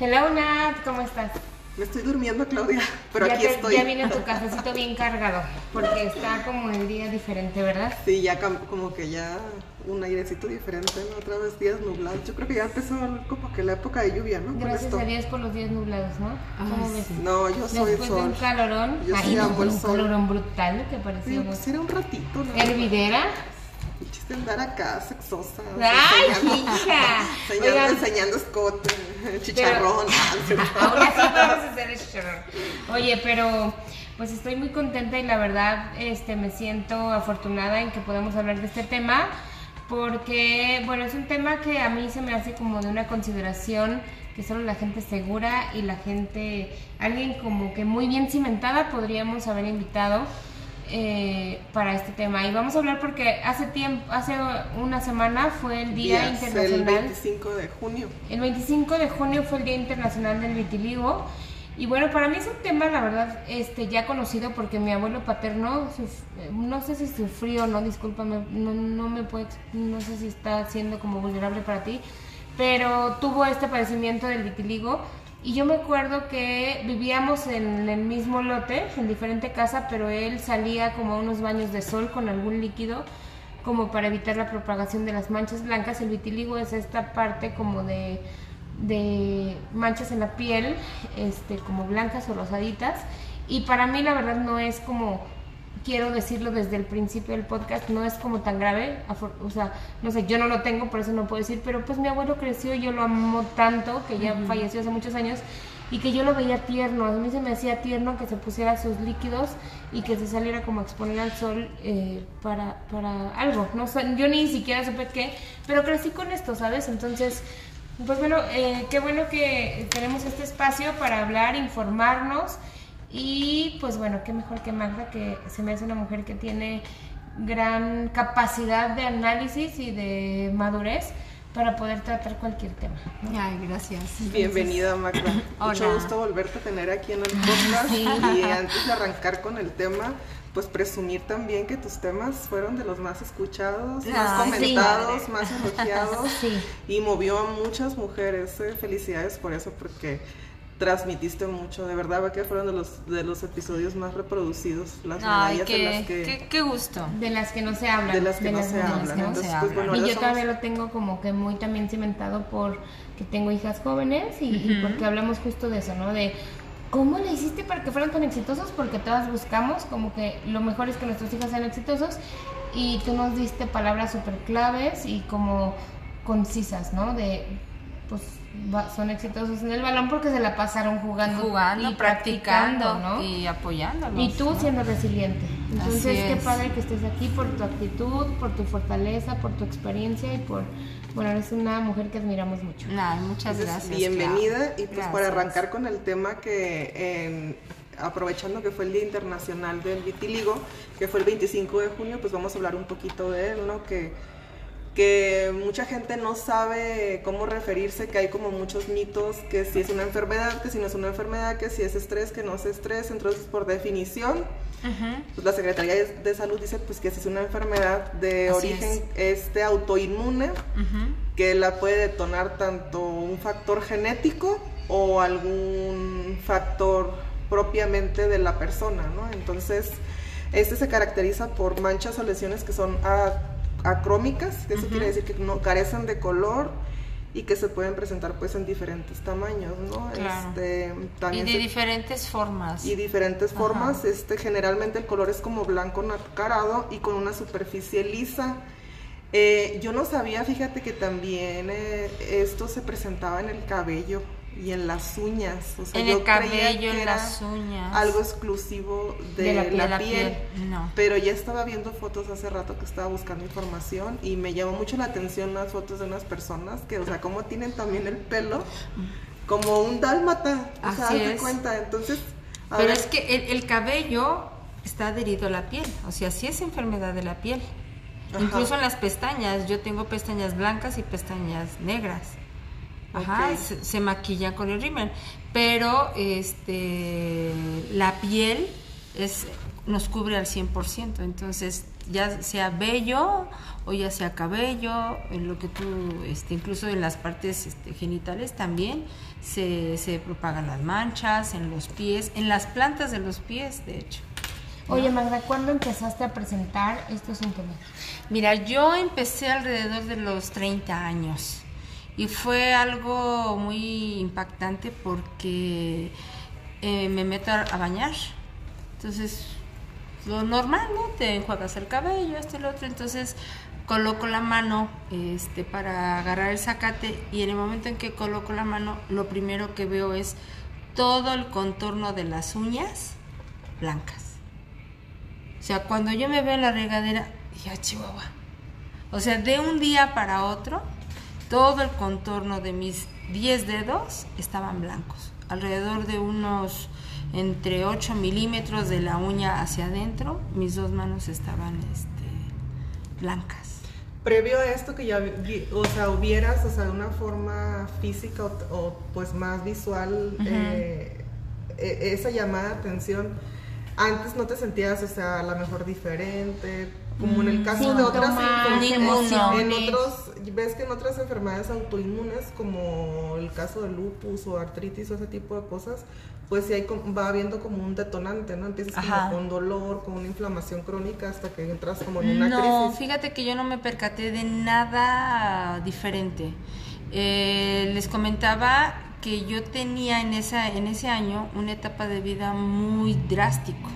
Hello Nat, ¿cómo estás? Me estoy durmiendo, Claudia, pero ya aquí te- estoy. Ya viene tu cafecito bien cargado, porque está como el día diferente, ¿verdad? Sí, ya como que ya un airecito diferente, ¿no? Otra vez días nublados. Yo creo que ya empezó como que la época de lluvia, ¿no? Gracias a Dios por los días nublados, ¿no? ¿Cómo ves? No, yo soy Después de un calorón, Yo ay no, el un sol. calorón brutal que Sí, parecíamos pues era un ratito, ¿no? hervidera. Chiste andar acá, sexosa. ¡Ay, enseñando- hija! enseñando, escote, chicharrón. Aún así vamos a hacer el chicharrón. Oye, pero pues estoy muy contenta y la verdad este, me siento afortunada en que podamos hablar de este tema porque, bueno, es un tema que a mí se me hace como de una consideración que solo la gente segura y la gente, alguien como que muy bien cimentada podríamos haber invitado eh, para este tema. Y vamos a hablar porque hace tiempo, hace una semana fue el Día Días, el Internacional 25 de junio. el 25 de junio fue el Día Internacional del Vitiligo. Y bueno, para mí es un tema, la verdad, este, ya conocido porque mi abuelo paterno, no sé si sufrió no, discúlpame, no, no me puede, no sé si está siendo como vulnerable para ti, pero tuvo este padecimiento del vitiligo. Y yo me acuerdo que vivíamos en el mismo lote, en diferente casa, pero él salía como a unos baños de sol con algún líquido como para evitar la propagación de las manchas blancas. El vitiligo es esta parte como de, de manchas en la piel, este, como blancas o rosaditas. Y para mí la verdad no es como, quiero decirlo desde el principio del podcast, no es como tan grave. O sea, no sé, yo no lo tengo, por eso no puedo decir, pero pues mi abuelo creció, yo lo amo tanto, que ya falleció hace muchos años. Y que yo lo veía tierno, a mí se me hacía tierno que se pusiera sus líquidos y que se saliera como a exponer al sol eh, para, para algo. No sé, yo ni siquiera supe qué, pero crecí con esto, ¿sabes? Entonces, pues bueno, eh, qué bueno que tenemos este espacio para hablar, informarnos y pues bueno, qué mejor que Magda, que se me hace una mujer que tiene gran capacidad de análisis y de madurez para poder tratar cualquier tema. ¿no? Ay, gracias. Bienvenida, Magda. Mucho gusto volverte a tener aquí en el podcast. Sí. Y antes de arrancar con el tema, pues presumir también que tus temas fueron de los más escuchados, más Ay, comentados, sí. más elogiados. Sí. Y movió a muchas mujeres. eh. Felicidades por eso, porque transmitiste mucho. De verdad, que fueron de los, de los episodios más reproducidos. Las Ay, medallas de qué, las que... qué, qué gusto. De las que no se hablan. de las que no se de las hablan. que no Entonces, se pues, hablan. bueno, y yo somos- todavía lo tengo como que muy también cimentado por que tengo hijas jóvenes y, y porque hablamos justo de eso, ¿no? De cómo le hiciste para que fueran tan exitosos, porque todas buscamos como que lo mejor es que nuestros hijos sean exitosos y tú nos diste palabras súper claves y como concisas, ¿no? De, pues va- son exitosos en el balón porque se la pasaron jugando, Jugando, y practicando, ¿no? y apoyándolos. Y tú ¿no? siendo resiliente. Entonces, Así qué es. padre que estés aquí por tu actitud, por tu fortaleza, por tu experiencia y por, bueno, eres una mujer que admiramos mucho. Ay, muchas Entonces, gracias. Bienvenida y pues Gracias. para arrancar con el tema que en- aprovechando que fue el Día Internacional del Vitiligo, que fue el 25 de junio, pues vamos a hablar un poquito de él, ¿no? Que, que mucha gente no sabe cómo referirse, que hay como muchos mitos, que si es una enfermedad, que si no es una enfermedad, que si es estrés, que no es estrés, entonces por definición, pues la Secretaría de, Salud dice pues que si es una enfermedad de Así origen este autoinmune, que la puede detonar tanto un factor genético o algún factor propiamente de la persona, ¿no? Entonces, este se caracteriza por manchas o lesiones que son a- acrómicas, que eso quiere decir que no carecen de color y que se pueden presentar pues en diferentes tamaños, ¿no? Claro. Este, Y también de se- diferentes formas. y diferentes Ajá. formas. Este, generalmente el color es como blanco nacarado y con una superficie lisa. Eh, yo no sabía, fíjate que también eh, esto se presentaba en el cabello y en las uñas. O sea, en yo el creía cabello, que en era las uñas. Algo exclusivo de, De la piel. de la piel. piel. No. Pero ya estaba viendo fotos hace rato que estaba buscando información y me llamó mucho la atención las fotos de unas personas que, o sea, cómo tienen también el pelo como un dálmata. O sea, Así haz de es. cuenta. Entonces, Pero ver, es que el, el cabello está adherido a la piel, o sea, sí es enfermedad de la piel. Ajá. Incluso en las pestañas, yo tengo pestañas blancas y pestañas negras. Ajá, se, se maquillan con el rímel, pero este la piel es nos cubre al 100%. Entonces, ya sea vello o ya sea cabello, en lo que tú, este, incluso en las partes este, genitales también se, se propagan las manchas, en los pies, en las plantas de los pies, de hecho. Oye, Magda, ¿cuándo empezaste a presentar estos síntomas? Mira, yo empecé alrededor de los 30 años y fue algo muy impactante porque eh, me meto a bañar. Entonces, lo normal, ¿no? Te enjuagas el cabello, este lo otro. Entonces, coloco la mano este, para agarrar el zacate y en el momento en que coloco la mano, lo primero que veo es todo el contorno de las uñas blancas. O sea, cuando yo me veo en la regadera, dije, ah, Chihuahua. O sea, de un día para otro, todo el contorno de mis 10 dedos estaban blancos. Alrededor de unos entre 8 milímetros de la uña hacia adentro, mis dos manos estaban este, blancas. Previo a esto que ya, o sea, hubieras, o sea, de una forma física o, pues más visual, eh, e, esa llamada de atención, antes no te sentías, o sea, a lo mejor diferente, como en el mm, caso de otras ninguno. en otros ves que en otras enfermedades autoinmunes como el caso de lupus o artritis o ese tipo de cosas pues sí hay, va habiendo como un detonante no empiezas como con dolor con una inflamación crónica hasta que entras como en una no, fíjate que yo no me percaté de nada diferente. Eh, les comentaba que yo tenía en, esa, en ese año una etapa de vida muy drástico,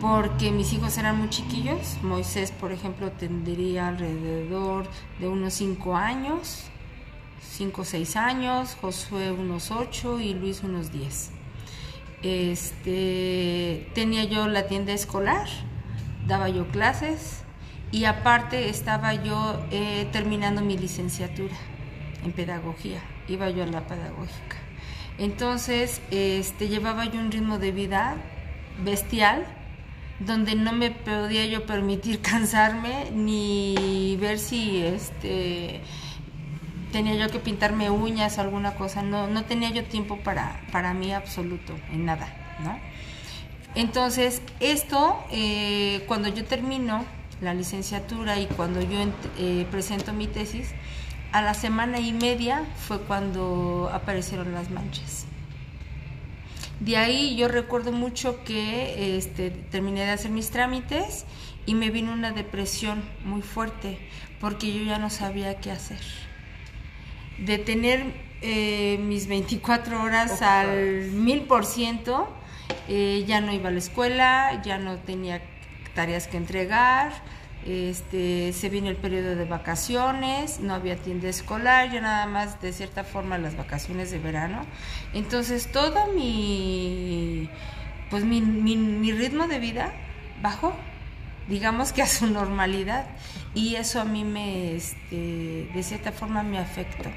porque mis hijos eran muy chiquillos. Moisés, por ejemplo, tendría alrededor de unos 5 años, 5 o 6 años, Josué unos 8 y Luis unos 10. Este, tenía yo la tienda escolar, daba yo clases y aparte estaba yo eh, terminando mi licenciatura en pedagogía iba yo a la pedagógica. Entonces, este, llevaba yo un ritmo de vida bestial, donde no me podía yo permitir cansarme ni ver si este tenía yo que pintarme uñas o alguna cosa, no, no tenía yo tiempo para, para mí absoluto, en nada, ¿no? Entonces, esto, eh, cuando yo termino la licenciatura y cuando yo eh, presento mi tesis, a la semana y media fue cuando aparecieron las manchas. De ahí yo recuerdo mucho que este, terminé de hacer mis trámites y me vino una depresión muy fuerte porque yo ya no sabía qué hacer. De tener eh, mis 24 horas al mil por ciento, eh, ya no iba a la escuela, ya no tenía tareas que entregar, este, se vino el periodo de vacaciones, no había tienda escolar, ya nada más de cierta forma las vacaciones de verano. Entonces todo mi, pues mi, mi, ritmo de vida bajó, digamos que a su normalidad. Y eso a mí me, este, de cierta forma me afectó,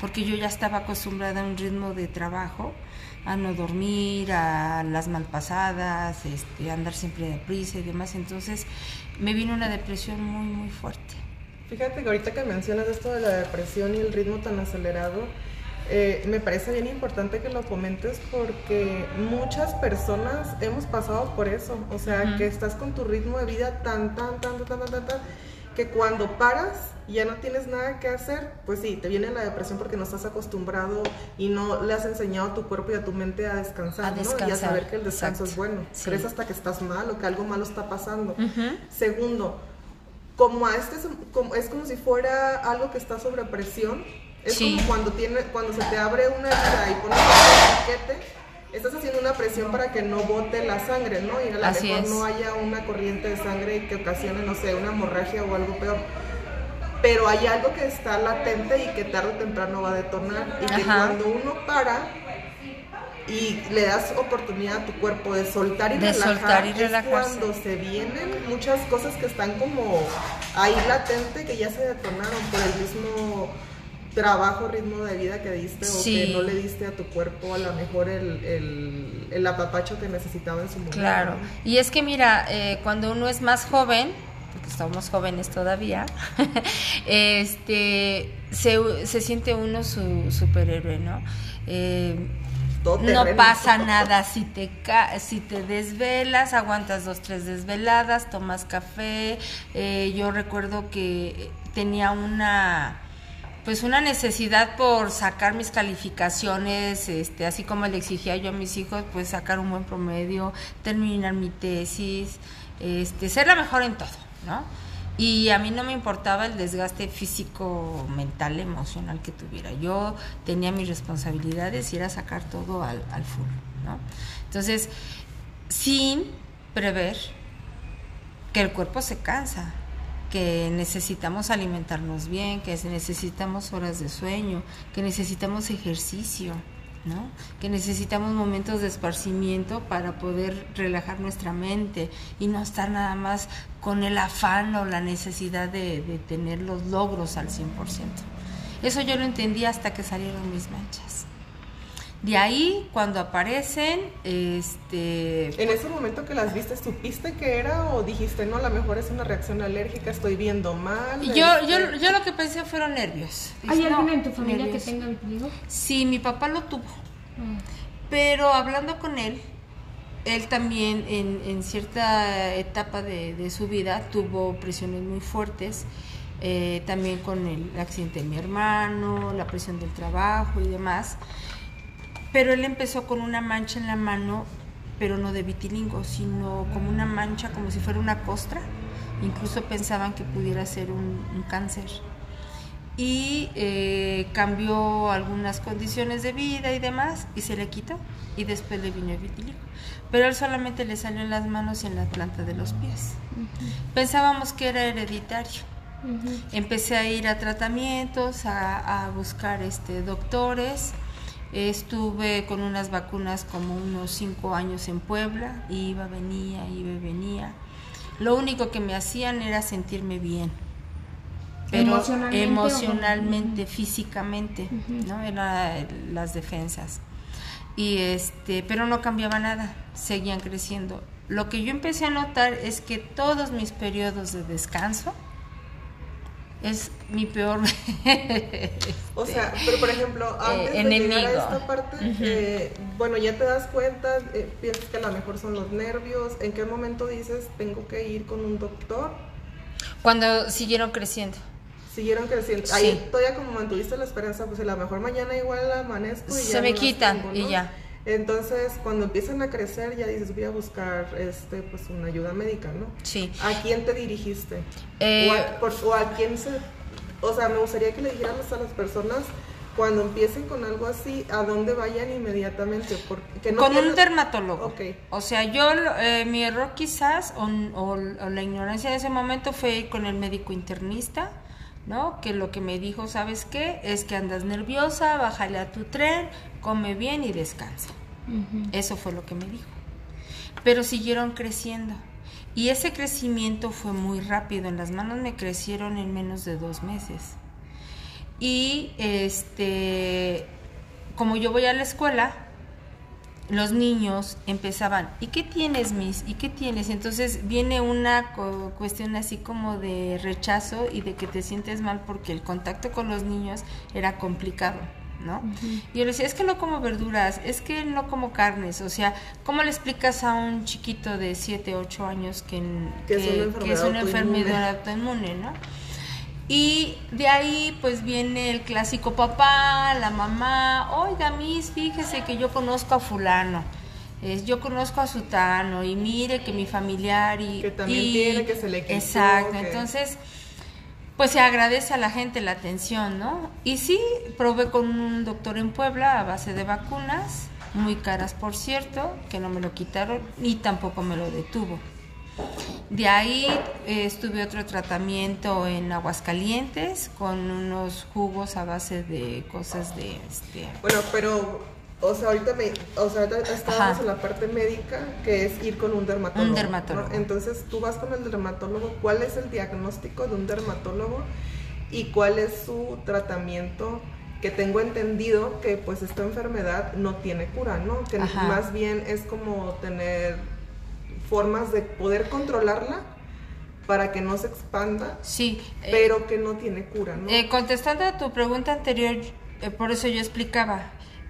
porque yo ya estaba acostumbrada a un ritmo de trabajo a no dormir, a las malpasadas, este, a andar siempre deprisa y demás. Entonces me vino una depresión muy, muy fuerte. Fíjate que ahorita que mencionas esto de la depresión y el ritmo tan acelerado, eh, me parece bien importante que lo comentes porque muchas personas hemos pasado por eso. O sea, que estás con tu ritmo de vida tan, tan, tan, tan, tan, tan, tan que cuando paras y ya no tienes nada que hacer, pues sí, te viene la depresión porque no estás acostumbrado y no le has enseñado a tu cuerpo y a tu mente a descansar, ¿no? Y a saber que el descanso es bueno. Crees hasta que estás mal o que algo malo está pasando. Segundo, como a este como, es como si fuera algo que está sobre presión. Es como cuando tiene, cuando se te abre una herida y pones un paquete estás haciendo una presión para que no bote la sangre, ¿no? Y a lo mejor no haya una corriente de sangre que ocasione, no sé, una hemorragia o algo peor. Pero hay algo que está latente y que tarde o temprano va a detonar. Y que cuando uno para y le das oportunidad a tu cuerpo de soltar y de relajar, soltar y es cuando se vienen muchas cosas que están como ahí latente que ya se detonaron por el mismo trabajo, ritmo de vida que diste o que no le diste a tu cuerpo a lo mejor el, el, apapacho que necesitaba en su momento. Claro, y es que mira, eh, cuando uno es más joven, porque estamos jóvenes todavía, este, se, se, siente uno su superhéroe, ¿no? Eh, no pasa nada si te ca si te desvelas, aguantas dos, tres desveladas, tomas café. Eh, yo recuerdo que tenía una pues una necesidad por sacar mis calificaciones, este, así como le exigía yo a mis hijos, pues sacar un buen promedio, terminar mi tesis, este, ser la mejor en todo, ¿no? Y a mí no me importaba el desgaste físico, mental, emocional que tuviera. Yo tenía mis responsabilidades y era sacar todo al, al full, ¿no? Entonces, sin prever que el cuerpo se cansa, que necesitamos alimentarnos bien, que necesitamos horas de sueño, que necesitamos ejercicio, ¿no? que necesitamos momentos de esparcimiento para poder relajar nuestra mente y no estar nada más con el afán o la necesidad de, de tener los logros al 100%. Eso yo lo entendí hasta que salieron mis manchas. De ahí, cuando aparecen, este... En ese momento que las viste, ¿supiste que era o dijiste, no, a lo mejor es una reacción alérgica, estoy viendo mal? Yo, este, yo, yo lo que pensé fueron nervios. ¿Hay Dije, alguien no, en tu familia nervios. que tenga vitiligo? Sí, mi papá lo tuvo. Ah. Pero hablando con él, él también en, en cierta etapa de, de su vida tuvo presiones muy fuertes, eh, también con el accidente de mi hermano, la presión del trabajo y demás. Pero él empezó con una mancha en la mano, pero no de vitiligo, sino como una mancha, como si fuera una costra. Incluso pensaban que pudiera ser un, un cáncer y eh, cambió algunas condiciones de vida y demás y se le quitó y después le vino el vitiligo. Pero él solamente le salió en las manos y en la planta de los pies. Pensábamos que era hereditario. Empecé a ir a tratamientos, a, a buscar este, doctores. Estuve con unas vacunas como unos cinco años en Puebla, iba, venía, iba venía. Lo único que me hacían era sentirme bien pero ¿Emocionalmente físicamente. ¿no? Eran las defensas. Y este, pero no cambiaba nada, seguían creciendo. Lo que yo empecé a notar es que todos mis periodos de descanso es mi peor O sea, pero por ejemplo, antes de Este, enemigo. llegar a esta parte, eh, bueno, ya te das cuenta, eh, piensas que a lo mejor son los nervios, ¿en qué momento dices, tengo que ir con un doctor? cuando siguieron creciendo. Siguieron creciendo. Sí. Ahí todavía como mantuviste la esperanza, pues a lo mejor mañana igual amanezco y Se ya me no quitan tengo, y ya. Entonces, cuando empiezan a crecer, ya dices, voy a buscar este, pues, una ayuda médica, ¿no? Sí. ¿A quién te dirigiste? Eh, o, a, por- o a quién se... O sea, me gustaría que le dijeras a las personas, cuando empiecen con algo así, a dónde vayan inmediatamente. Porque no con un dermatólogo. Ok. O sea, yo, eh, mi error quizás, o, o- o la ignorancia de ese momento fue ir con el médico internista, ¿no? Que lo que me dijo, ¿sabes qué? Es que andas nerviosa, bájale a tu tren, come bien y descansa. Eso fue lo que me dijo. Pero siguieron creciendo. Y ese crecimiento fue muy rápido. En las manos me crecieron en menos de dos meses. Y este, como yo voy a la escuela, los niños empezaban, ¿y qué tienes, Miss? ¿Y qué tienes? Entonces viene una co- cuestión así como de rechazo y de que te sientes mal porque el contacto con los niños era complicado, ¿no? Y yo le decía, es que no como verduras, es que no como carnes, o sea, ¿cómo le explicas a un chiquito de 7, 8 años que, Que es una que es una enfermedad enfermedad autoinmune, ¿no? Y de ahí pues viene el clásico papá, la mamá, oiga Miss, fíjese que yo conozco a fulano, es, yo conozco a sutano y mire que mi familiar y... Que también y- tiene, que se le quitó, Exacto, que- entonces pues se agradece a la gente la atención, ¿no? Y sí, probé con un doctor en Puebla a base de vacunas, muy caras por cierto, que no me lo quitaron y tampoco me lo detuvo. De ahí eh, estuve otro tratamiento en Aguascalientes con unos jugos a base de cosas de este Bueno, pero, o sea, ahorita, me, o sea, ahorita estábamos Ajá. en la parte médica, que es ir con un dermatólogo. Un dermatólogo. ¿no? Entonces, tú vas con el dermatólogo, ¿cuál es el diagnóstico de un dermatólogo y cuál es su tratamiento? Que tengo entendido que pues esta enfermedad no tiene cura, ¿no? Que Ajá. más bien es como tener formas de poder controlarla para que no se expanda, sí, eh, pero que no tiene cura, ¿no? Eh, contestando a tu pregunta anterior, eh, por eso yo explicaba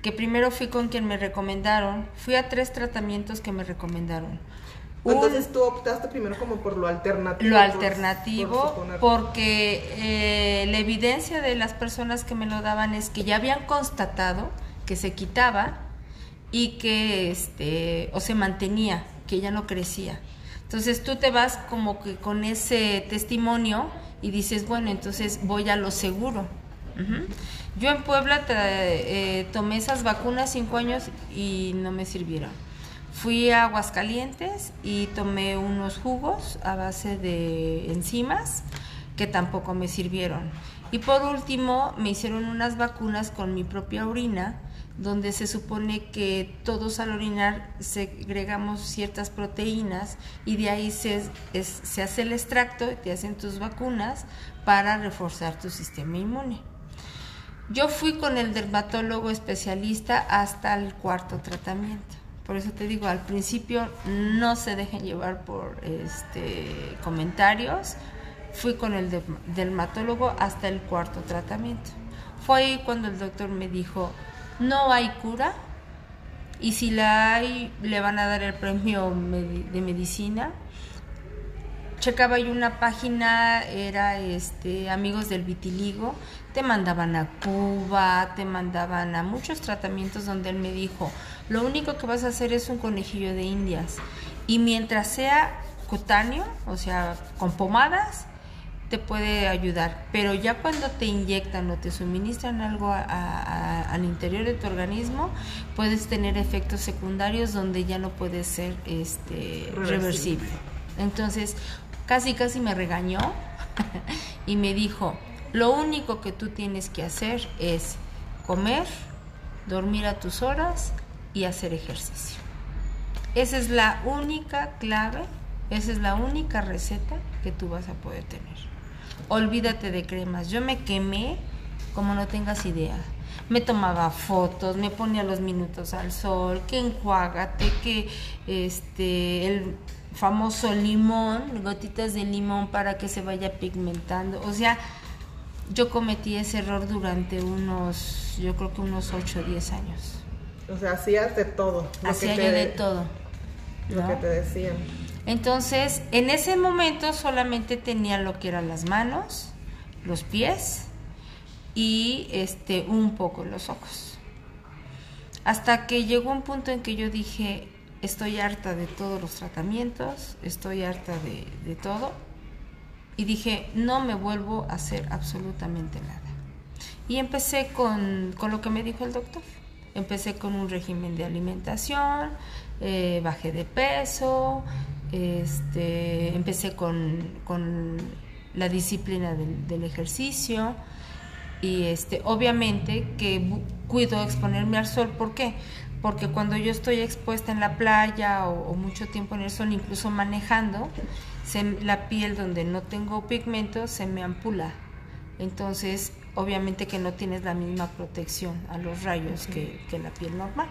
que primero fui con quien me recomendaron, fui a tres tratamientos que me recomendaron. Entonces tú optaste primero como por lo alternativo. Lo alternativo, porque eh, la evidencia de las personas que me lo daban es que ya habían constatado que se quitaba y que este o se mantenía, que ya no crecía. Entonces tú te vas como que con ese testimonio y dices, bueno, entonces voy a lo seguro. Yo en Puebla eh, tomé esas vacunas cinco años y no me sirvieron. Fui a Aguascalientes y tomé unos jugos a base de enzimas que tampoco me sirvieron. Y por último me hicieron unas vacunas con mi propia orina donde se supone que todos al orinar segregamos ciertas proteínas y de ahí se, se hace el extracto y te hacen tus vacunas para reforzar tu sistema inmune. Yo fui con el dermatólogo especialista hasta el cuarto tratamiento. Por eso te digo, al principio no se dejen llevar por este, comentarios. Fui con el dermatólogo hasta el cuarto tratamiento. Fue ahí cuando el doctor me dijo, no hay cura y si la hay le van a dar el premio de medicina. Checaba yo una página, era este Amigos del Vitiligo, te mandaban a Cuba, te mandaban a muchos tratamientos donde él me dijo, lo único que vas a hacer es un conejillo de indias y mientras sea cutáneo, o sea, con pomadas, te puede ayudar, pero ya cuando te inyectan o te suministran algo al interior de tu organismo, puedes tener efectos secundarios donde ya no puede ser este, reversible. Entonces, casi casi me regañó y me dijo, lo único que tú tienes que hacer es comer, dormir a tus horas y hacer ejercicio. Esa es la única clave, esa es la única receta que tú vas a poder tener olvídate de cremas. Yo me quemé como no tengas idea. Me tomaba fotos, me ponía los minutos al sol, que enjuágate, que este el famoso limón, gotitas de limón para que se vaya pigmentando. O sea, yo cometí ese error durante unos, yo creo que unos 8 o 10 años. O sea, hacías de todo. Hacía yo de todo. Lo que te decían. Entonces, en ese momento solamente tenía lo que eran las manos, los pies y este un poco los ojos. Hasta que llegó un punto en que yo dije, estoy harta de todos los tratamientos, estoy harta de, de todo. Y dije, no me vuelvo a hacer absolutamente nada. Y empecé con, con lo que me dijo el doctor. Empecé con un régimen de alimentación, eh, bajé de peso, este, empecé con, la disciplina del, ejercicio y este, obviamente que cuido exponerme al sol. ¿Por qué? Porque cuando yo estoy expuesta en la playa o, mucho tiempo en el sol, incluso manejando, la piel donde no tengo pigmento se me ampula. Entonces, obviamente que no tienes la misma protección a los rayos que, la piel normal.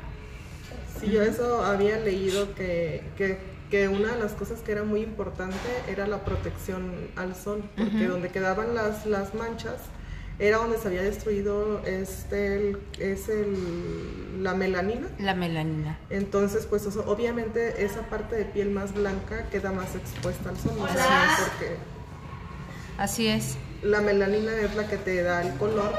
Sí, yo eso había leído que, que que una de las cosas que era muy importante era la protección al sol, porque donde quedaban las, las manchas era donde se había destruido este es el, la melanina. La melanina. Entonces, pues obviamente esa parte de piel más blanca queda más expuesta al sol, porque Así es. La melanina es la que te da el color,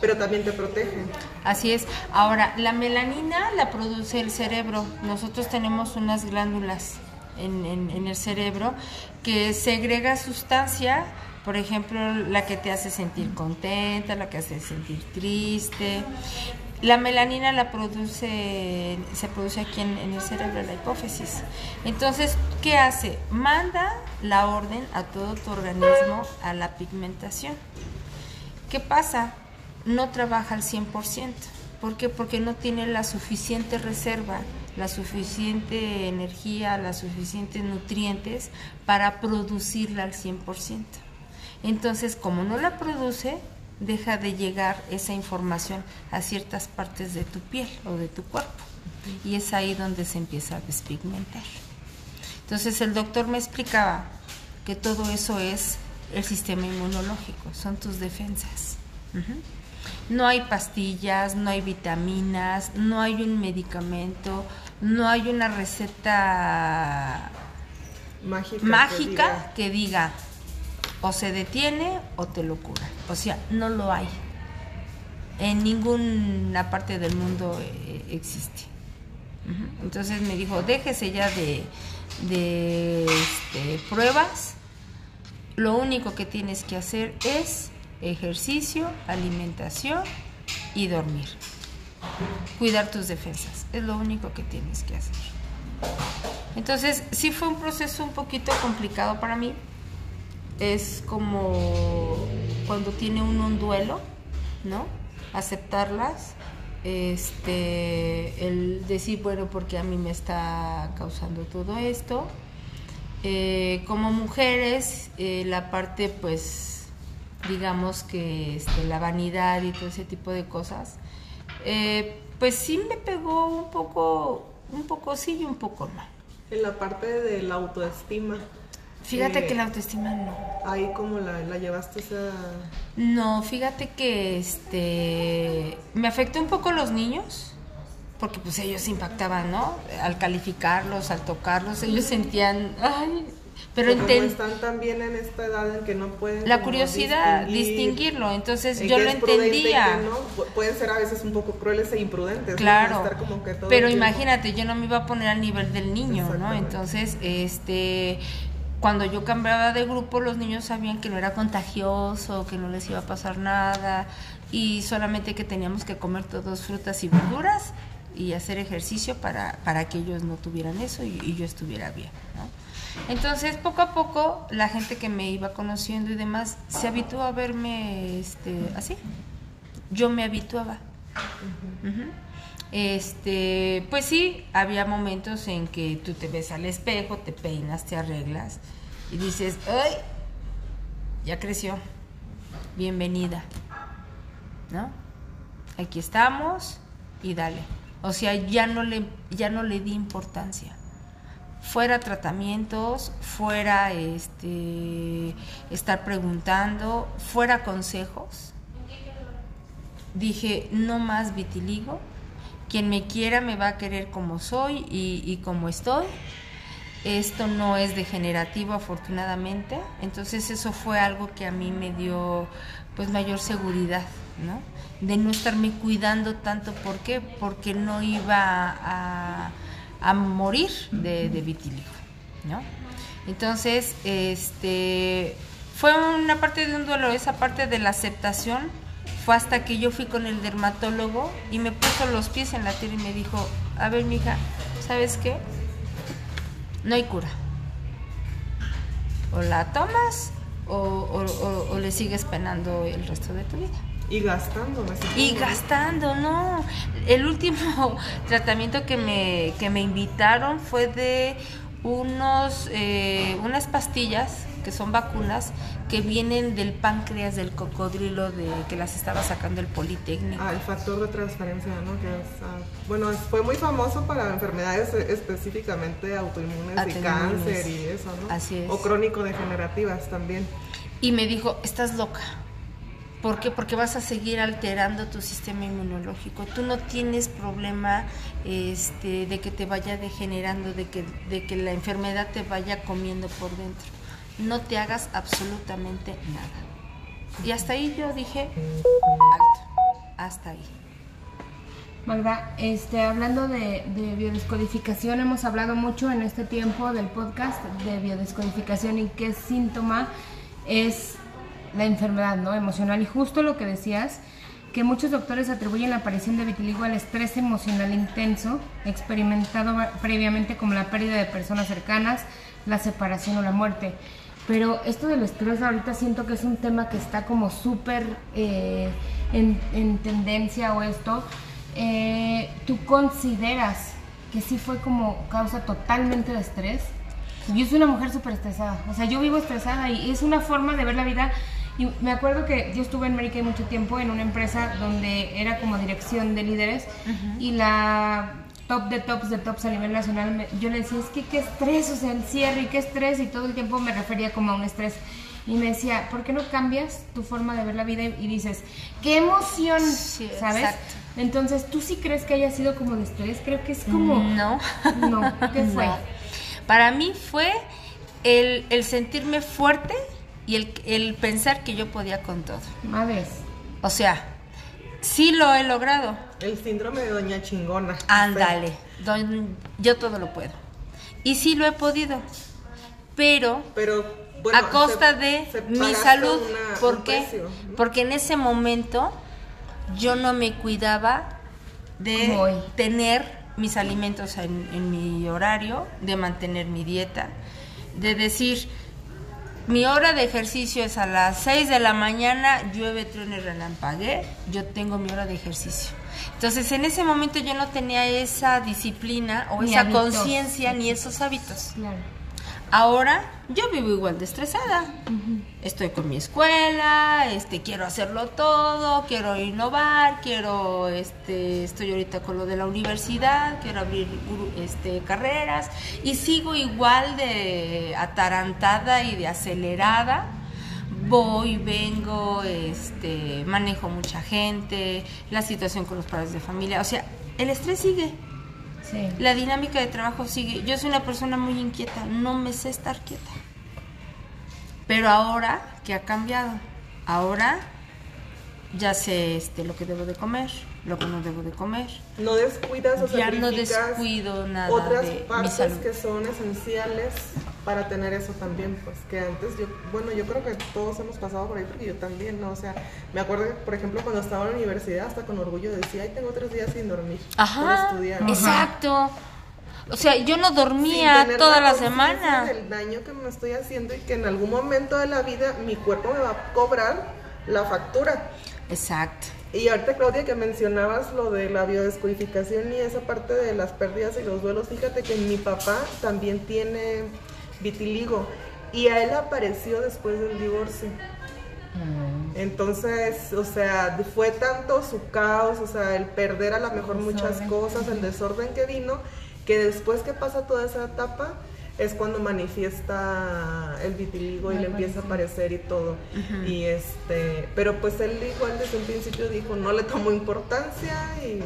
pero también te protege. Así es. Ahora, la melanina la produce el cerebro. Nosotros tenemos unas glándulas en, el cerebro que segrega sustancia, por ejemplo, la que te hace sentir contenta, la que hace sentir triste. La melanina la produce, se produce aquí en, en, el cerebro, la hipófisis. Entonces, ¿qué hace? Manda la orden a todo tu organismo a la pigmentación. ¿Qué pasa? No trabaja al 100%. ¿Por qué? Porque no tiene la suficiente reserva la suficiente energía, las suficientes nutrientes para producirla al 100%. Entonces, como no la produce, deja de llegar esa información a ciertas partes de tu piel o de tu cuerpo. Y es ahí donde se empieza a despigmentar. Entonces el doctor me explicaba que todo eso es el sistema inmunológico, son tus defensas. No hay pastillas, no hay vitaminas, no hay un medicamento, no hay una receta Mágica. mágica que diga o se detiene o te lo cura. O sea, no lo hay. En ninguna parte del mundo eh, existe. Entonces me dijo, déjese ya de, de este, pruebas. Lo único que tienes que hacer es ejercicio, alimentación y dormir. Cuidar tus defensas. Es lo único que tienes que hacer. Entonces, sí fue un proceso un poquito complicado para mí. Es como cuando tiene uno un duelo, ¿no? Aceptarlas. Este, el decir, bueno, porque a mí me está causando todo esto. Eh, como mujeres, eh, la parte, pues, digamos que este, la vanidad y todo ese tipo de cosas, eh, pues sí me pegó un poco, un poco sí y un poco no. En la parte de la autoestima. Fíjate eh, que la autoestima no. Ahí como la, la llevaste esa... No, fíjate que este me afectó un poco los niños, porque pues ellos impactaban, ¿no? Al calificarlos, al tocarlos, ellos sentían, ay, pero como están también en esta edad en que no pueden... la curiosidad, distinguir distinguirlo, entonces en yo lo entendía. no. Pu- Pueden ser a veces un poco crueles e imprudentes. ¿no? Claro, Estar como que todo pero imagínate, yo no me iba a poner al nivel del niño, ¿no? Entonces, este, cuando yo cambiaba de grupo, los niños sabían que no era contagioso, que no les iba a pasar nada y solamente que teníamos que comer todos frutas y verduras y hacer ejercicio para, para que ellos no tuvieran eso y, y yo estuviera bien, ¿no? Entonces, poco a poco, la gente que me iba conociendo y demás se habituó a verme este, así. Yo me habituaba. Este, pues sí, había momentos en que tú te ves al espejo, te peinas, te arreglas y dices, ¡ay! Ya creció. Bienvenida. ¿No? Aquí estamos y dale. O sea, ya no le ya no le di importancia. Fuera tratamientos, fuera este estar preguntando, fuera consejos dije, no más vitiligo, quien me quiera me va a querer como soy y, como estoy. Esto no es degenerativo afortunadamente, entonces eso fue algo que a mí me dio pues mayor seguridad, ¿no? De no estarme cuidando tanto, ¿por qué? Porque no iba a, a morir de, de vitiligo, ¿no? Entonces, este, fue una parte de un duelo, esa parte de la aceptación fue hasta que yo fui con el dermatólogo y me puso los pies en la tierra y me dijo, a ver, mija, ¿sabes qué? No hay cura. O la tomas o- o le sigues penando el resto de tu vida. Y gastando. Y ¿no? gastando, no. El último tratamiento que me, que me invitaron fue de unos, eh, unas pastillas que son vacunas que vienen del páncreas del cocodrilo de que las estaba sacando el Politécnico. Ah, el factor de transferencia, ¿no? Que es, ah, bueno, fue muy famoso para enfermedades eh, específicamente autoinmunes y cáncer y eso, ¿no? Así es. O crónico-degenerativas también. Y me dijo, estás loca. ¿Por qué? Porque vas a seguir alterando tu sistema inmunológico. Tú no tienes problema este, de que te vaya degenerando, de que, de que la enfermedad te vaya comiendo por dentro. No te hagas absolutamente nada. Y hasta ahí yo dije, alto, hasta ahí. Magda, este, hablando de, de biodescodificación, hemos hablado mucho en este tiempo del podcast de biodescodificación y qué síntoma es la enfermedad ¿no? emocional. Y justo lo que decías, que muchos doctores atribuyen la aparición de vitiligo al estrés emocional intenso, experimentado previamente como la pérdida de personas cercanas, la separación o la muerte. Pero esto del estrés ahorita siento que es un tema que está como súper eh, en, en tendencia o esto. Eh, ¿Tú consideras que sí fue como causa totalmente de estrés? Yo soy una mujer súper estresada, o sea, yo vivo estresada y es una forma de ver la vida. Y me acuerdo que yo estuve en América mucho tiempo en una empresa donde era como dirección de líderes y la top de tops de tops a nivel nacional, me- yo le decía, es que qué estrés, o sea, el cierre y qué estrés y todo el tiempo me refería como a un estrés. y me decía, ¿por qué no cambias tu forma de ver la vida? Y dices, qué emoción, Sí, ¿sabes? exacto. Entonces, ¿tú sí crees que haya sido como de estrés? Creo que es como... No. No, ¿qué fue? No. Para mí fue el, el sentirme fuerte y el, el pensar que yo podía con todo. Madres. O sea, sí lo he logrado. El síndrome de doña chingona. Ándale, don- yo todo lo puedo. Y sí lo he podido. Pero Pero bueno, a costa se- de se mi salud. una- ¿Por qué? precio, ¿no? Porque en ese momento yo no me cuidaba de hoy. tener mis alimentos en, en mi horario, de mantener mi dieta, de decir, mi hora de ejercicio es a las 6 de la mañana, llueve, truene, relampaguee, yo tengo mi hora de ejercicio. Entonces, en ese momento yo no tenía esa disciplina o Ni esa conciencia ni esos hábitos. Claro. Ahora yo vivo igual de estresada. Estoy con mi escuela, este quiero hacerlo todo, quiero innovar, quiero este estoy ahorita con lo de la universidad, quiero abrir este carreras y sigo igual de atarantada y de acelerada. Voy, vengo, este manejo mucha gente, la situación con los padres de familia, o sea, el estrés sigue. Sí. La dinámica de trabajo sigue. Yo soy una persona muy inquieta, no me sé estar quieta. Pero ahora, ¿qué ha cambiado? Ahora ya sé este, lo que debo de comer, lo que no debo de comer. No descuidas o Ya no descuido nada otras de mi partes salud. que son esenciales para tener eso también, pues que antes yo, bueno, yo creo que todos hemos pasado por ahí porque yo también, ¿no? O sea, me acuerdo que, por ejemplo, cuando estaba en la universidad, hasta con orgullo decía, ay, tengo tres días sin dormir Ajá, por estudiar. exacto. O sea, yo no dormía toda la conciencia semana. del daño que me estoy haciendo y que en algún momento de la vida mi cuerpo me va a cobrar la factura. Exacto. Y ahorita, Claudia, que mencionabas lo de la biodescodificación y esa parte de las pérdidas y los duelos, fíjate que mi papá también tiene vitiligo y a él apareció después del divorcio. Entonces, o sea, fue tanto su caos, o sea, el perder a lo mejor muchas cosas, el desorden que vino, que después que pasa toda esa etapa es cuando manifiesta el vitiligo y le empieza a parece. aparecer y todo. Y este, pero pues él igual desde un principio dijo, no le tomó importancia y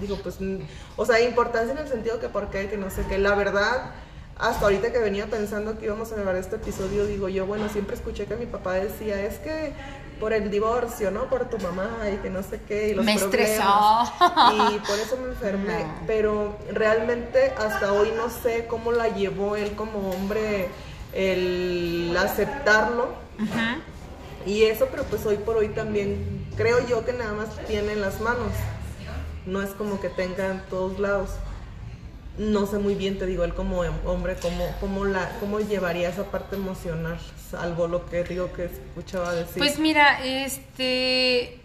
dijo, pues, mm, o sea, importancia en el sentido que por qué, que no sé qué, la verdad, hasta ahorita que venía pensando que íbamos a grabar este episodio, digo yo, bueno, siempre escuché que mi papá decía, es que por el divorcio, ¿no? Por tu mamá y que no sé qué, y los Me problemas. estresó. Y por eso me enfermé, No. pero realmente hasta hoy no sé cómo la llevó él como hombre el aceptarlo. Y eso, pero pues hoy por hoy también creo yo que nada más tiene en las manos. No es como que tenga en todos lados. No sé muy bien, te digo, él como hombre, cómo, cómo, la, cómo llevaría esa parte emocional, salvo lo que digo que escuchaba decir. Pues mira, este.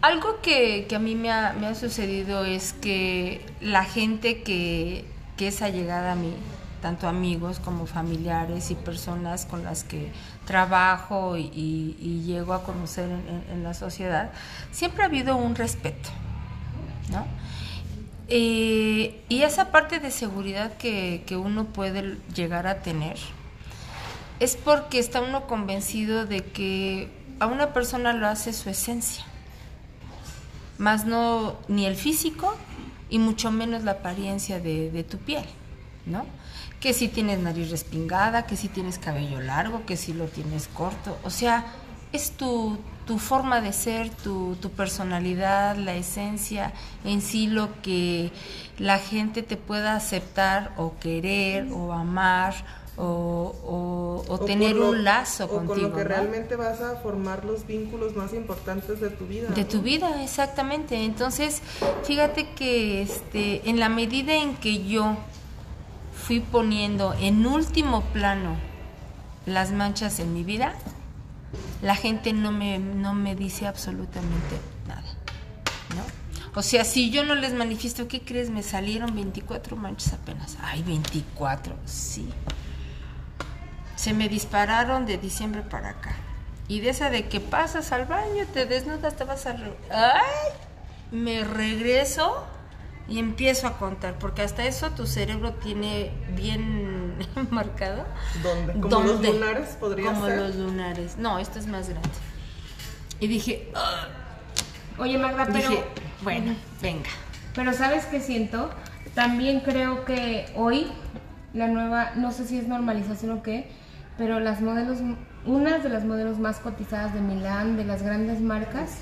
Algo que, que a mí me ha, me ha sucedido es que la gente que, que es allegada a mí, tanto amigos como familiares y personas con las que trabajo y, llego a conocer en- en la sociedad, siempre ha habido un respeto, ¿no? Eh, y esa parte de seguridad que, que uno puede llegar a tener, es porque está uno convencido de que a una persona lo hace su esencia, más no ni el físico y mucho menos la apariencia de, de tu piel, ¿no? Que si tienes nariz respingada, que si tienes cabello largo, que si lo tienes corto, o sea, es tu, tu forma de ser, tu, tu personalidad, la esencia, en sí lo que la gente te pueda aceptar o querer o amar o, o- o O tener lo- un lazo o contigo. con lo que ¿no? realmente vas a formar los vínculos más importantes de tu vida. De ¿no? tu vida, exactamente. Entonces, fíjate que este, en la medida en que yo fui poniendo en último plano las manchas en mi vida, la gente no me, no me dice absolutamente nada. ¿no? O sea, si yo no les manifiesto, ¿qué crees? Me salieron 24 manchas apenas. Ay, 24, sí. Se me dispararon de diciembre para acá. Y de esa de que pasas al baño, te desnudas, te vas a... ¡Ay! Me regreso y empiezo a contar, porque hasta eso tu cerebro tiene bien marcado. ¿Dónde? ¿Como los lunares podría Como ser? los lunares. No, esto es más grande. Y dije, "Ah". Oye, Magda, pero, dije, bueno, venga. pero ¿sabes qué siento? También creo que hoy la nueva, no sé si es normalización o qué, pero las modelos, unas de las modelos más cotizadas de Milán, de las grandes marcas,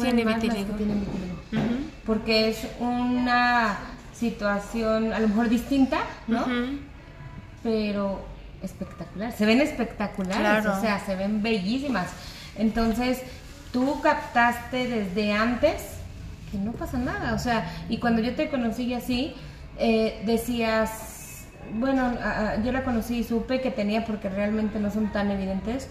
Tiene vitiligo. tienen vitiligo. Ujú. Porque es una situación a lo mejor distinta, ¿no? Pero espectacular. Se ven espectaculares, Claro. o sea, se ven bellísimas. Entonces, tú captaste desde antes que no pasa nada, o sea, y cuando yo te conocí así, eh, decías, bueno, a- yo la conocí y supe que tenía, porque realmente no son tan evidentes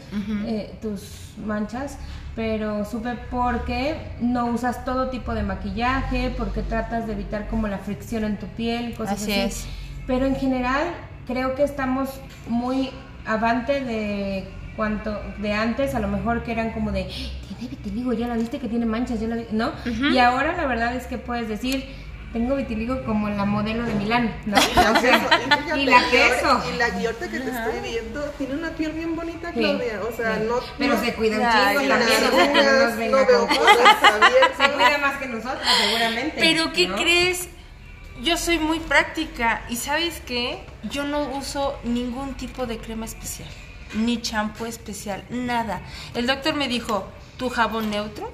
eh, tus manchas, pero supe porque no usas todo tipo de maquillaje, porque tratas de evitar como la fricción en tu piel, cosas Así así. es. Pero en general creo que estamos muy avante de cuanto de antes, a lo mejor que eran como de tiene vitiligo, ya la viste que tiene manchas, ya la vi-", ¿no? Y ahora la verdad es que puedes decir tengo vitiligo como la modelo de Milán, ¿no? O sea, y la queso. Y la y ahorita que te estoy viendo, tiene una piel bien bonita, Sí, Claudia. O sea, sí. no. Pero no, se cuida un chingo o sea, que no nos arrugas, venga no veo cosas. Se cuida más que nosotros, seguramente. Pero ¿qué ¿no? crees? Yo soy muy práctica y sabes qué? Yo no uso ningún tipo de crema especial, ni champú especial, nada. El doctor me dijo, tu jabón neutro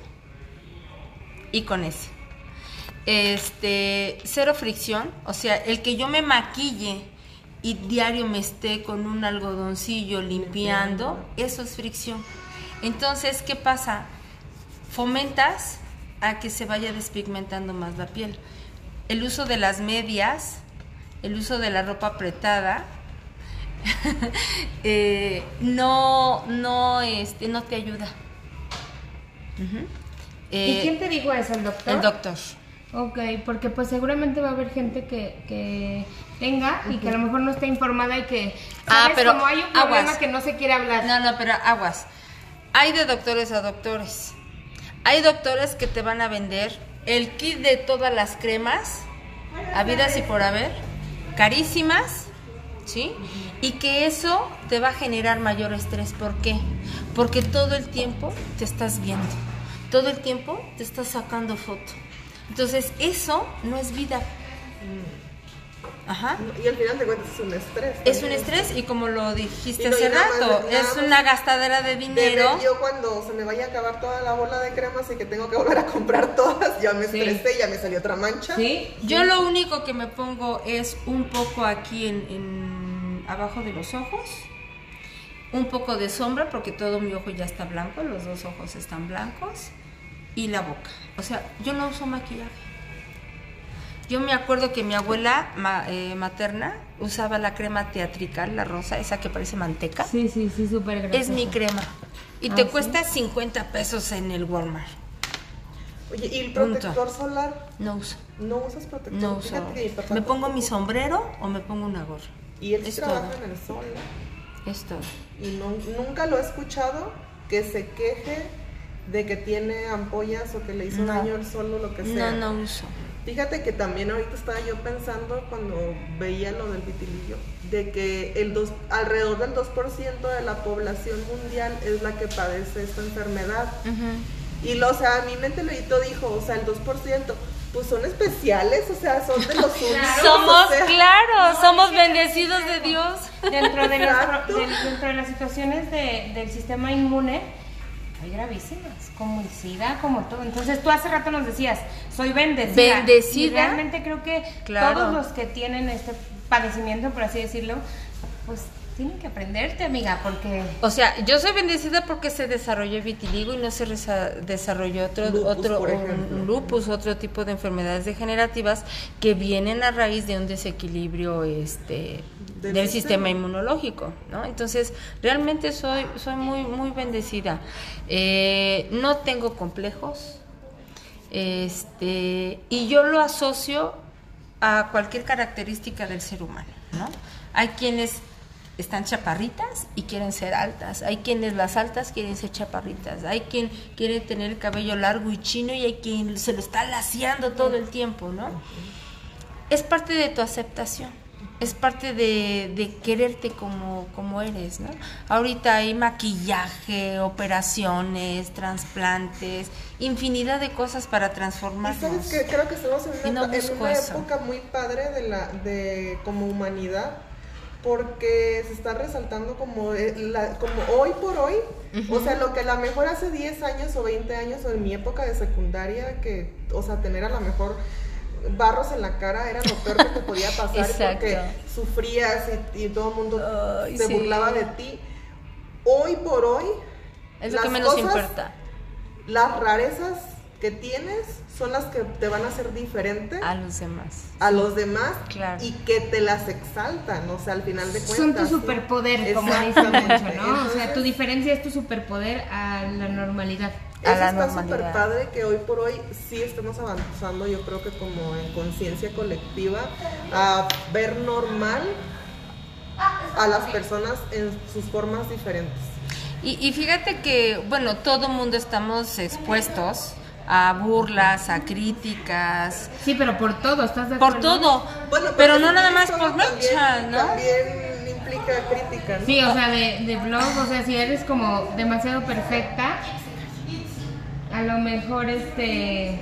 y con ese. Este, cero fricción, o sea, el que yo me maquille y diario me esté con un algodoncillo limpiando, eso es fricción. Entonces, ¿qué pasa? Fomentas a que se vaya despigmentando más la piel. El uso de las medias, el uso de la ropa apretada, eh, no, no, este, no te ayuda. ¿Y Eh, quién te dijo eso, el doctor? el doctor. Ok, porque pues seguramente va a haber gente que, que tenga y que a lo mejor no está informada y que, Ah, pero Como hay un problema aguas. que no se quiere hablar. No, no, pero aguas. Hay de doctores a doctores. Hay doctores que te van a vender el kit de todas las cremas, habidas y por haber, carísimas, ¿sí? Y que eso te va a generar mayor estrés. ¿Por qué? Porque todo el tiempo te estás viendo. Todo el tiempo te estás sacando foto. Entonces, eso no es vida. Ajá. Y al final de cuentas es un estrés. Es un estrés y como lo dijiste no, hace más- rato, es una gastadera de dinero. yo cuando se me vaya a acabar toda la bola de cremas y que tengo que volver a comprar todas, ya me Sí. estresé, ya me salió otra mancha. ¿Sí? Yo lo único que me pongo es un poco aquí en, en- abajo de los ojos, un poco de sombra porque todo mi ojo ya está blanco, los dos ojos están blancos y la boca. O sea, yo no uso maquillaje. Yo me acuerdo que mi abuela ma- eh, materna usaba la crema teatrical, la rosa, esa que parece manteca. Sí, sí, sí, súper gracioso. Es mi crema. Y Ah, te ¿sí? cuesta 50 pesos en el Walmart. Oye, ¿y el Punto. protector solar? No uso. ¿No usas protector? No uso. Me pongo mi sombrero o me pongo una gorra. Y él sí Es trabaja todo. en el sol, ¿no? Es todo. Y no- nunca lo he escuchado que se queje de que tiene ampollas o que le hizo No. daño el sol o lo que sea. No, no uso. Fíjate que también ahorita estaba yo pensando cuando veía lo del vitiligo, de que el dos, alrededor del 2% de la población mundial es la que padece esta enfermedad. Y lo, o sea, a mi mente lo dijo, o sea, el 2%, pues son especiales, o sea, son de los únicos. Somos, o sea, claro, somos bendecidos de Dios. Dentro de, los dentro las situaciones de- del sistema inmune, hay gravísimas, como el SIDA, como todo. Entonces tú hace rato nos decías, soy bendecida. Bendecida. Y realmente creo que Claro. todos los que tienen este padecimiento, por así decirlo, pues tienen que aprenderte, amiga, porque... O sea, yo soy bendecida porque se desarrolló vitiligo y no se desarrolló otro, Lupus, otro un- lupus, otro tipo de enfermedades degenerativas que vienen a raíz de un desequilibrio este Del del, sistema. sistema inmunológico, ¿no? Entonces, realmente soy soy muy muy bendecida. Eh, no tengo complejos, este y yo lo asocio a cualquier característica del ser humano, ¿no? Hay quienes están chaparritas y quieren ser altas, hay quienes las altas quieren ser chaparritas, hay quien quiere tener el cabello largo y chino y hay quien se lo está laciando todo el tiempo, ¿no? Es parte de tu aceptación. es parte de, de quererte como, como eres, ¿no? Ahorita hay maquillaje, operaciones, trasplantes, infinidad de cosas para transformarnos. sabes que creo que estamos en una, no en una época muy padre de la de como humanidad porque se está resaltando como eh, la, como hoy por hoy, o sea, lo que a lo mejor hace 10 años o 20 años o en mi época de secundaria que o sea, tener a lo mejor barros en la cara era lo peor que te podía pasar porque sufrías y, y todo el mundo se sí. burlaba de ti. Hoy por hoy es lo las que menos cosas- importa las rarezas que tienes son las que te van a hacer diferente a los demás. a los demás Claro. y que te las exaltan, o sea, al final de cuentas. Son tu superpoder, como dicen mucho. ¿no? O sea, tu diferencia es tu superpoder a la normalidad. a eso la está súper padre que hoy por hoy sí estemos avanzando, yo creo que como en conciencia colectiva, a ver normal a las personas en sus formas diferentes. Y, y fíjate que, bueno, todo mundo estamos expuestos a burlas, a críticas, Sí, pero por todo, ¿estás de por acuerdo? todo. Bueno, pero no nada más por también- manchas, ¿no? También implica crítica, ¿no? Sí, o sea, de, de blog, o sea, si eres como demasiado perfecta, a lo mejor este...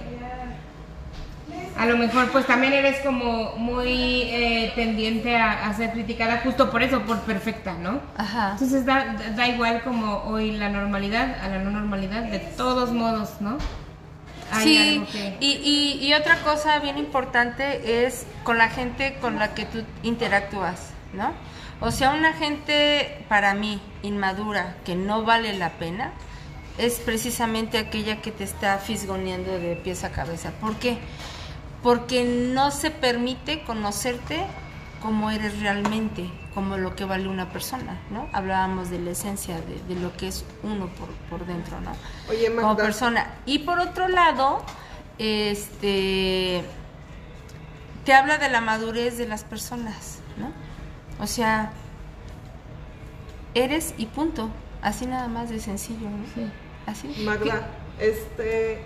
A lo mejor pues también eres como muy eh, tendiente a, a ser criticada justo por eso, por perfecta, ¿no? Ajá. Entonces da, da igual como hoy la normalidad a la no normalidad, de todos modos, ¿no? Sí, y, y otra cosa bien importante es con la gente con la que tú interactúas, ¿no? O sea, una gente para mí inmadura que no vale la pena es precisamente aquella que te está fisgoneando de pies a cabeza. ¿Por qué? Porque no se permite conocerte como eres realmente, como lo que vale una persona, ¿no? Hablábamos de la esencia de, de lo que es uno por, por dentro, ¿no? Oye, como Magda, persona. Y por otro lado, este te habla de la madurez de las personas, ¿no? O sea, eres y punto. Así nada más de sencillo, ¿no? Sí. Así. Magda, este,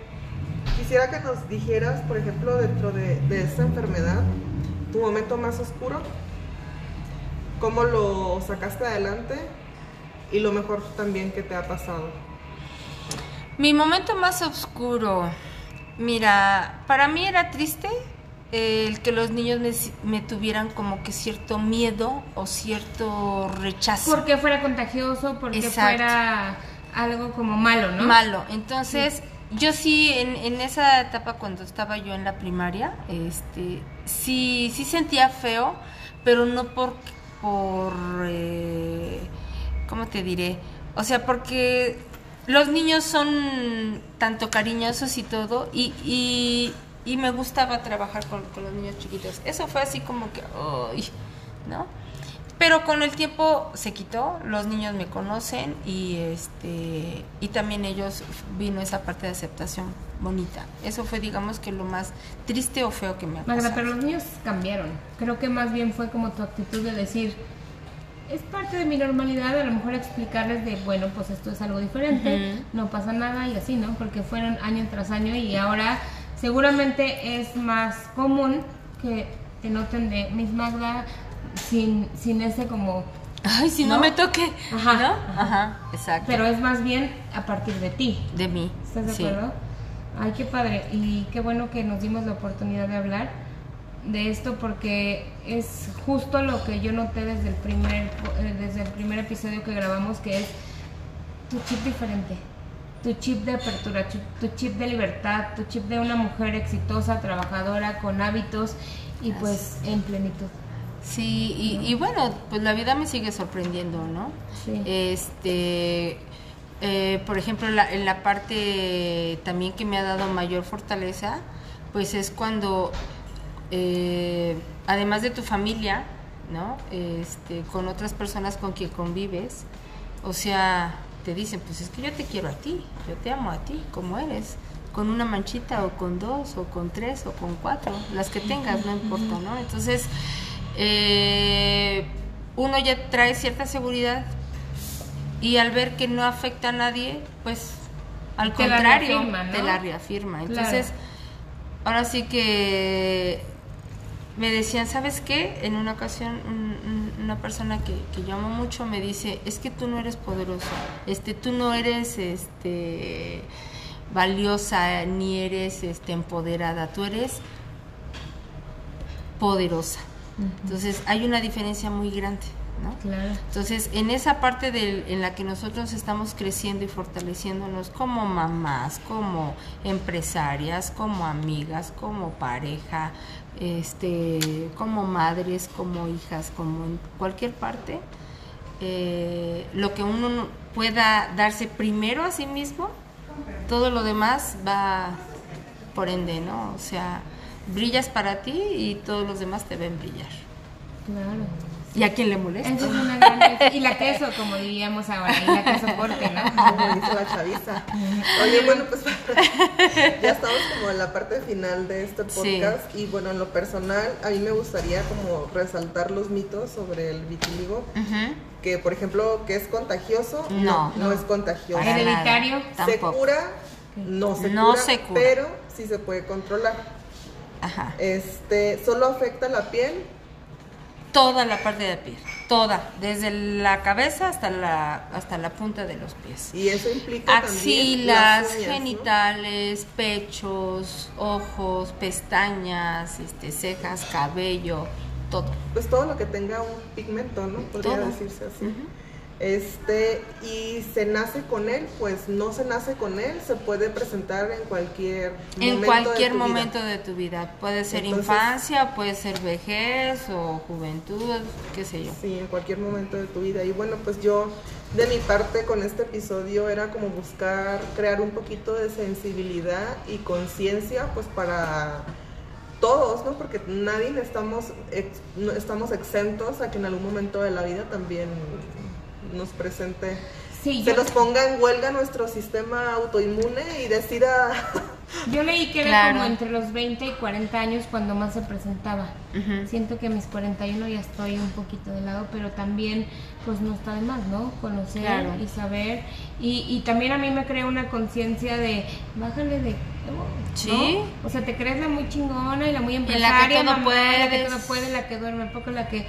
quisiera que nos dijeras, por ejemplo, dentro de, de esta enfermedad, tu momento más oscuro, cómo lo sacaste adelante y lo mejor también que te ha pasado. Mi momento más oscuro, mira, para mí era triste eh, el que los niños me, me tuvieran como que cierto miedo o cierto rechazo. Porque fuera contagioso, porque Exacto. fuera algo como malo, ¿no? Malo. Entonces, yo sí, en, en esa etapa cuando estaba yo en la primaria, este, sí, sí sentía feo, pero no por, por, eh, ¿cómo te diré? O sea, porque los niños son tanto cariñosos y todo, y, y, y me gustaba trabajar con, los niños chiquitos. Eso fue así como que, ¡ay! ¿no? Pero con el tiempo se quitó, los niños me conocen y este y también ellos vino esa parte de aceptación bonita. Eso fue digamos que lo más triste o feo que me ha Magda, pasado. pero los niños cambiaron. Creo que más bien fue como tu actitud de decir, es parte de mi normalidad, a lo mejor explicarles de, bueno, pues esto es algo diferente, no pasa nada y así, ¿no? Porque fueron año tras año y ahora seguramente es más común que te noten de Miss Magda sin, sin ese como... Ay, si no, ¿No? me toque, Ajá, ¿no? ajá. Ajá, exacto. Pero es más bien a partir de ti. de mí. ¿Estás de sí. acuerdo? Ay, qué padre. Y qué bueno que nos dimos la oportunidad de hablar de esto porque es justo lo que yo noté desde el primer eh, desde el primer episodio que grabamos que es tu chip diferente. Tu chip de apertura, tu chip de libertad, tu chip de una mujer exitosa, trabajadora, con hábitos y pues en plenitud. Sí, y, y bueno, pues la vida me sigue sorprendiendo, ¿no? Sí. Este, eh, por ejemplo, la, en la parte también que me ha dado mayor fortaleza, pues es cuando, eh, además de tu familia, ¿no? Este, con otras personas con quien convives, o sea, te dicen, pues es que yo te quiero a ti, yo te amo a ti, como eres, con una manchita o con dos o con tres o con cuatro, las que tengas, no importa, ¿no? Entonces, eh, uno ya trae cierta seguridad y al ver que no afecta a nadie, pues al Te la contrario, reafirma, ¿no? te la reafirma. Claro. Entonces, ahora sí que me decían, ¿sabes qué? En una ocasión una persona que, que, yo amo mucho me dice, es que tú no eres poderosa, este, tú no eres este valiosa ni eres este empoderada, tú eres poderosa. Entonces hay una diferencia muy grande. ¿No? Claro. Entonces, en esa parte de, en la que nosotros estamos creciendo y fortaleciéndonos como mamás, como empresarias, como amigas, como pareja, este, como madres, como hijas, como en cualquier parte, eh, lo que uno pueda darse primero a sí mismo, todo lo demás va por ende, ¿no? O sea, brillas para ti y todos los demás te ven brillar. Claro. ¿Y a quién le molesta? Esa es una gran... Y la queso, como diríamos ahora, y la queso soporte, ¿no? Como dice la chaviza. Oye, bueno, pues ya estamos como en la parte final de este podcast y bueno, en lo personal, a mí me gustaría como resaltar los mitos sobre el vitiligo. Que, por ejemplo, que es contagioso, no, no, es contagioso. Hereditario, Se cura, no se, no cura, se cura, pero sí se puede controlar. Ajá. Este, solo afecta la piel toda la parte de la piel, toda, desde la cabeza hasta la hasta la punta de los pies. Y eso implica axilas, genitales, pechos, ojos, pestañas, este, cejas, cabello, todo. Pues todo lo que tenga un pigmento, ¿no? Podría decirse así. Este, y se nace con él, pues no se nace con él, se puede presentar en cualquier en momento cualquier de momento de tu vida. Puede ser infancia, puede ser vejez o juventud, qué sé yo. Sí, en cualquier momento de tu vida. Y bueno, pues yo de mi parte con este episodio era como buscar crear un poquito de sensibilidad y conciencia, pues para todos, ¿no? Porque nadie estamos, estamos exentos a que en algún momento de la vida también nos presente, se nos ponga en huelga nuestro sistema autoinmune y decida... Yo leí que era como entre los 20 y 40 años cuando más se presentaba. Siento que a mis 41 ya estoy un poquito de lado, pero también pues no está de más, ¿no? Conocer y saber. Y, y también a mí me crea una conciencia de, bájale de Sí. O sea, te crees la muy chingona y la muy empresaria, la que la que todo puede, la que duerme poco, la que...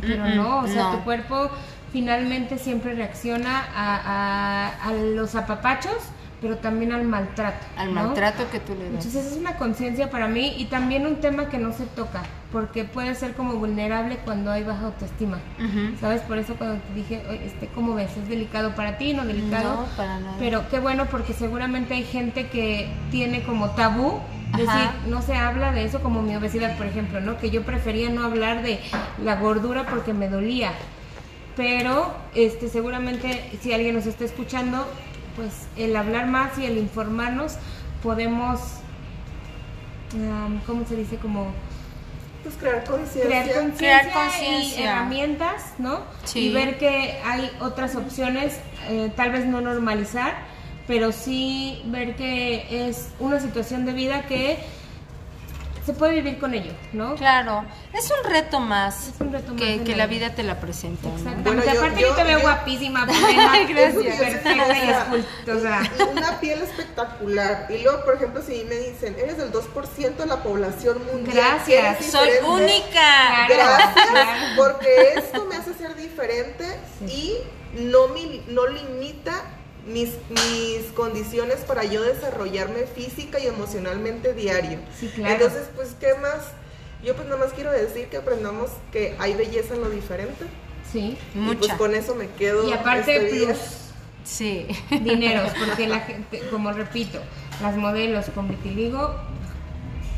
Pero no, o sea, tu cuerpo finalmente siempre reacciona a, los apapachos, pero también al maltrato. Al maltrato que tú le das. Entonces es una conciencia para mí y también un tema que no se toca, porque puede ser como vulnerable cuando hay baja autoestima. ¿Sabes? Por eso cuando te dije, este, ¿cómo ves? ¿Es delicado para ti? ¿No delicado? No, para nada. Pero qué bueno porque seguramente hay gente que tiene como tabú decir, no se habla de eso como mi obesidad, por ejemplo, ¿no? Que yo prefería no hablar de la gordura porque me dolía pero este seguramente si alguien nos está escuchando, pues el hablar más y el informarnos podemos, ¿cómo se dice? Como pues crear conciencia, crear conciencia y herramientas, ¿no? Y ver que hay otras opciones, eh, tal vez no normalizar, pero sí ver que es una situación de vida que se puede vivir con ello, ¿no? Claro, es un reto más, que, que la vida te la presenta. Exactamente, aparte yo, te veo guapísima, gracias, perfecta y o sea. Una piel espectacular. Y luego, por ejemplo, si me dicen, eres del 2% de la población mundial. Gracias, soy única. Gracias, porque esto me hace ser diferente y no, mi, no limita mis, mis condiciones para yo desarrollarme física y emocionalmente diario. Entonces, pues, ¿qué más? Yo pues nada más quiero decir que aprendamos que hay belleza en lo diferente. Sí, y pues con eso me quedo. Y aparte este plus, sí, dineros, porque la gente, como repito, las modelos con vitiligo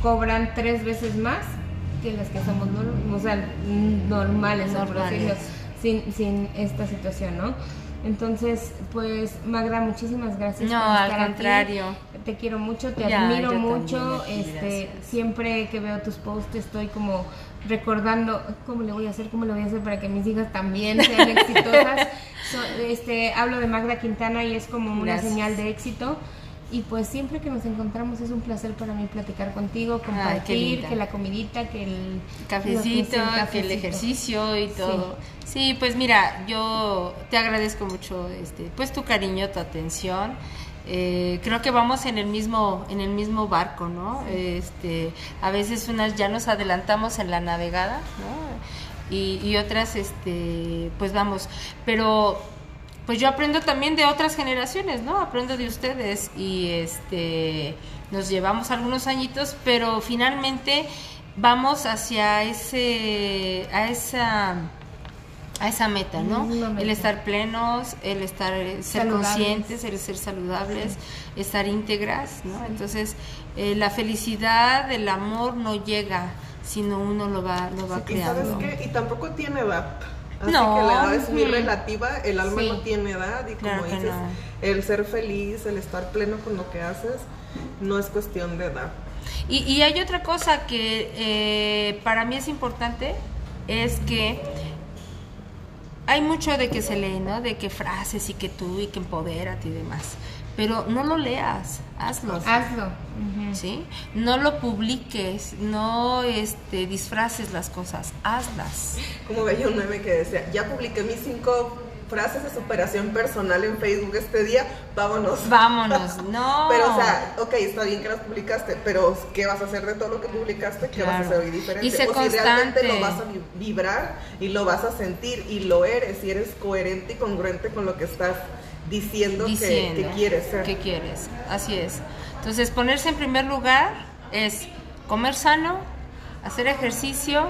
cobran tres veces más que las que somos o sea, normales, normales. sin, sin esta situación, ¿no? Entonces, pues Magda, muchísimas gracias no, por estar al contrario. Te quiero mucho, te admiro mucho. este, siempre que veo tus posts estoy como recordando cómo le voy a hacer, cómo le voy a hacer para que mis hijas también sean exitosas. este, hablo de Magda Quintana y es como una señal de éxito. Y pues siempre que nos encontramos es un placer para mí platicar contigo, compartir, que la comidita, que el cafecito, que el ejercicio y todo. Sí. pues mira, yo te agradezco mucho este, pues tu cariño, tu atención. eh, creo que vamos en el mismo en el mismo barco no este a veces unas ya nos adelantamos en la navegada ¿no? y, y otras este pues vamos pero pues yo aprendo también de otras generaciones no aprendo de ustedes y este nos llevamos algunos añitos pero finalmente vamos hacia ese a esa a esa meta, ¿no? Meta. El estar plenos, el estar eh, ser Saludables. conscientes, el ser saludables, estar íntegras, ¿no? Entonces, eh, la felicidad, el amor no llega, sino uno lo va lo va Y sabes creando. qué, y tampoco tiene edad. Así No, que la edad es muy relativa, el alma Sí. no tiene edad y como Claro dices, no. el ser feliz, el estar pleno con lo que haces, no es cuestión de edad. Y, y hay otra cosa que eh, para mí es importante, es que hay mucho de que se lee, ¿no? De que frases y que tú y que empodérate y demás. Pero no lo leas, hazlo. Hazlo. ¿Sí? No lo publiques, no este, disfraces las cosas, hazlas. Como veía un meme que decía, ya publiqué mis cinco frases de superación personal en Facebook este día, vámonos. Vámonos, no. Pero, o sea, ok, está bien que las publicaste, pero ¿qué vas a hacer de todo lo que publicaste? ¿Qué vas a hacer hoy diferente? Y sé o si realmente constante. lo vas a vi- vibrar y lo vas a sentir y lo eres y eres coherente y congruente con lo que estás diciendo, que- diciendo que, quieres ser. que quieres, así es. Entonces, ponerse en primer lugar es comer sano, hacer ejercicio,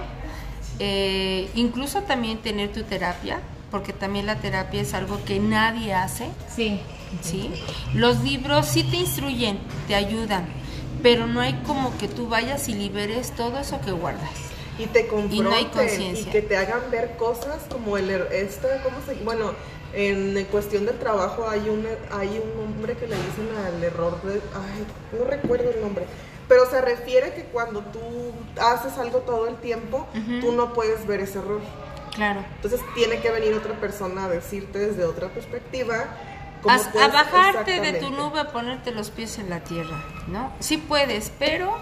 eh, incluso también tener tu terapia, porque también la terapia es algo que nadie hace, Sí. ¿sí? Los libros sí te instruyen, te ayudan, pero no hay como que tú vayas y liberes todo eso que guardas. y te Y no hay y, que te hagan ver cosas como el er- este cómo se bueno en cuestión de trabajo hay un hay un nombre que le dicen al error de ay no recuerdo el nombre pero se refiere que cuando tú haces algo todo el tiempo tú no puedes ver ese error Claro. entonces tiene que venir otra persona a decirte desde otra perspectiva A, cómo a puedes- bajarte de tu nube, a ponerte los pies en la tierra, ¿no? Sí puedes, pero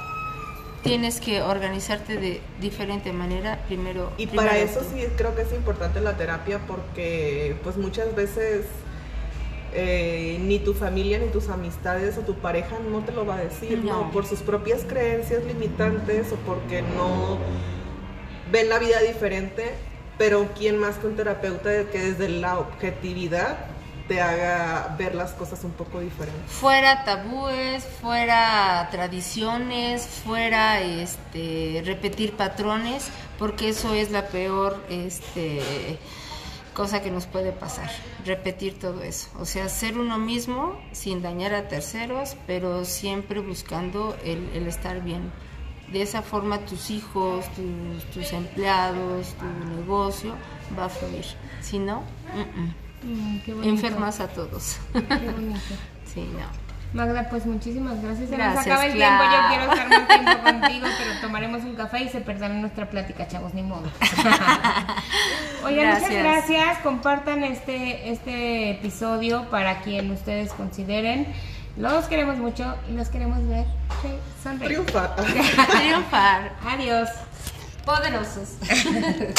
tienes que organizarte de diferente manera primero. Y primero para eso tú. sí creo que es importante la terapia porque pues muchas veces eh, ni tu familia ni tus amistades o tu pareja no te lo va a decir, ¿no? No. Por sus propias creencias limitantes o porque no ven la vida diferente, pero quién más que un terapeuta que desde la objetividad te haga ver las cosas un poco diferentes. Fuera tabúes, fuera tradiciones, fuera este repetir patrones, porque eso es la peor este cosa que nos puede pasar, repetir todo eso. O sea, ser uno mismo sin dañar a terceros, pero siempre buscando el, estar bien. De esa forma tus hijos, tus, empleados, tu negocio va a fluir. Si no. Mm, qué enfermas a todos. Qué bonito. sí, no. Magda, pues muchísimas gracias. Se nos Gracias, acaba el Clau. tiempo. Yo quiero estar más tiempo contigo, pero tomaremos un café y se perderá nuestra plática, chavos, ni modo. Oigan, muchas Gracias. gracias. Compartan este, este episodio para quien ustedes consideren. Los queremos mucho y los queremos ver sonreír. Triunfa. Triunfar. Adiós. Poderosos.